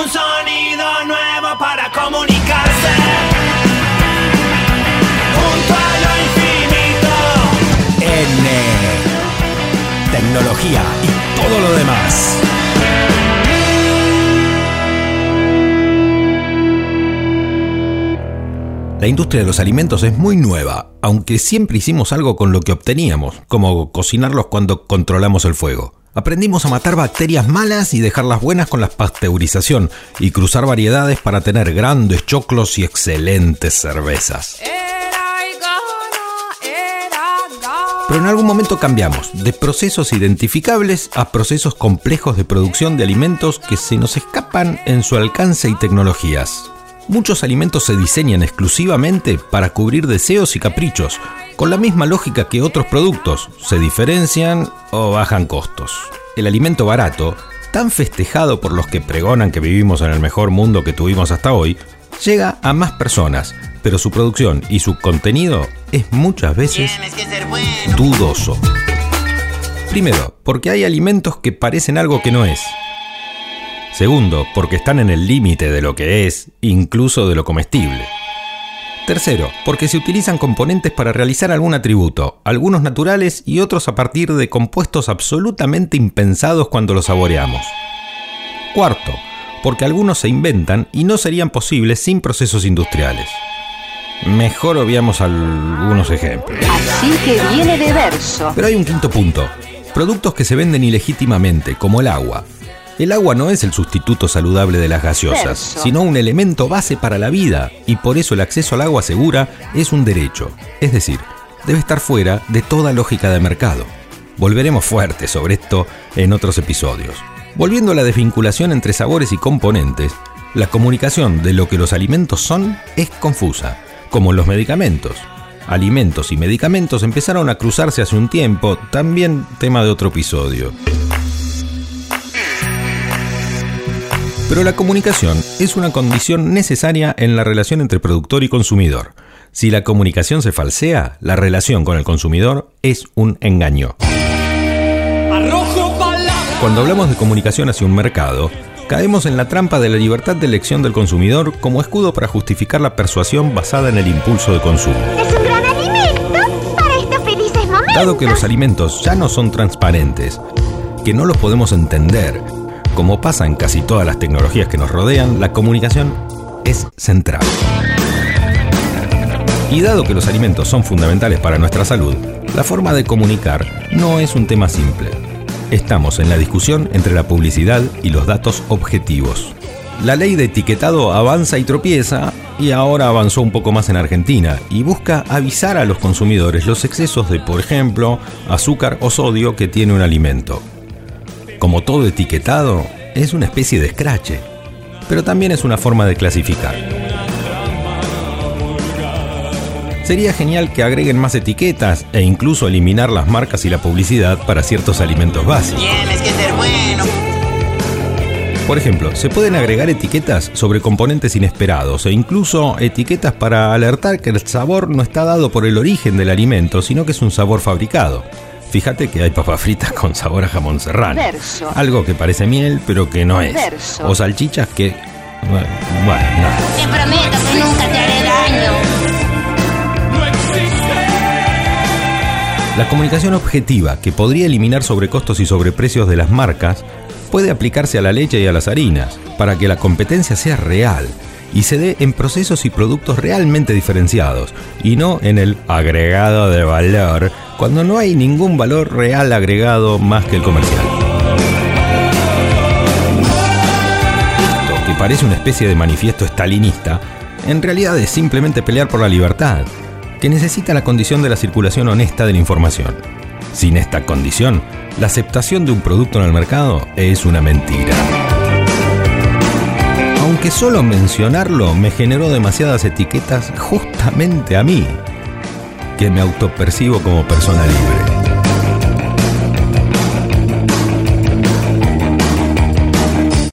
Un sonido nuevo para comunicarse. Junto a lo infinito. N. Tecnología y todo lo demás. La industria de los alimentos es muy nueva, aunque siempre hicimos algo con lo que obteníamos, como cocinarlos cuando controlamos el fuego. Aprendimos a matar bacterias malas y dejarlas buenas con la pasteurización y cruzar variedades para tener grandes choclos y excelentes cervezas. Pero en algún momento cambiamos de procesos identificables a procesos complejos de producción de alimentos que se nos escapan en su alcance y tecnologías. Muchos alimentos se diseñan exclusivamente para cubrir deseos y caprichos, con la misma lógica que otros productos, se diferencian o bajan costos. El alimento barato, tan festejado por los que pregonan que vivimos en el mejor mundo que tuvimos hasta hoy, llega a más personas, pero su producción y su contenido es muchas veces dudoso. Primero, porque hay alimentos que parecen algo que no es. Segundo, porque están en el límite de lo que es, incluso de lo comestible. Tercero, porque se utilizan componentes para realizar algún atributo, algunos naturales y otros a partir de compuestos absolutamente impensados cuando los saboreamos. Cuarto, porque algunos se inventan y no serían posibles sin procesos industriales. Mejor obviamos algunos ejemplos. Así que viene de verso. Pero hay un quinto punto. Productos que se venden ilegítimamente, como el agua, el agua no es el sustituto saludable de las gaseosas, sino un elemento base para la vida, y por eso el acceso al agua segura es un derecho. Es decir, debe estar fuera de toda lógica de mercado. Volveremos fuerte sobre esto en otros episodios. Volviendo a la desvinculación entre sabores y componentes, la comunicación de lo que los alimentos son es confusa, como los medicamentos. Alimentos y medicamentos empezaron a cruzarse hace un tiempo, también tema de otro episodio. Pero la comunicación es una condición necesaria en la relación entre productor y consumidor. Si la comunicación se falsea, la relación con el consumidor es un engaño. Cuando hablamos de comunicación hacia un mercado, caemos en la trampa de la libertad de elección del consumidor como escudo para justificar la persuasión basada en el impulso de consumo. Es un gran alimento para estos felices momentos. Dado que los alimentos ya no son transparentes, que no los podemos entender, como pasa en casi todas las tecnologías que nos rodean, la comunicación es central. Y dado que los alimentos son fundamentales para nuestra salud, la forma de comunicar no es un tema simple. Estamos en la discusión entre la publicidad y los datos objetivos. La ley de etiquetado avanza y tropieza y ahora avanzó un poco más en Argentina y busca avisar a los consumidores los excesos de, por ejemplo, azúcar o sodio que tiene un alimento. Como todo etiquetado, es una especie de escrache, pero también es una forma de clasificar. Sería genial que agreguen más etiquetas e incluso eliminar las marcas y la publicidad para ciertos alimentos básicos. Tienes que ser bueno. Por ejemplo, se pueden agregar etiquetas sobre componentes inesperados e incluso etiquetas para alertar que el sabor no está dado por el origen del alimento, sino que es un sabor fabricado. Fíjate que hay papas fritas con sabor a jamón serrano. Verso. Algo que parece miel, pero que no es. Verso. O salchichas que... Bueno, bueno, nada. Te prometo que nunca te haré daño. No existe. La comunicación objetiva, que podría eliminar sobrecostos y sobreprecios de las marcas, puede aplicarse a la leche y a las harinas, para que la competencia sea real y se dé en procesos y productos realmente diferenciados, y no en el agregado de valor, cuando no hay ningún valor real agregado más que el comercial. Esto, que parece una especie de manifiesto estalinista, en realidad es simplemente pelear por la libertad, que necesita la condición de la circulación honesta de la información. Sin esta condición, la aceptación de un producto en el mercado es una mentira. Aunque solo mencionarlo me generó demasiadas etiquetas justamente a mí, que me autopercibo como persona libre.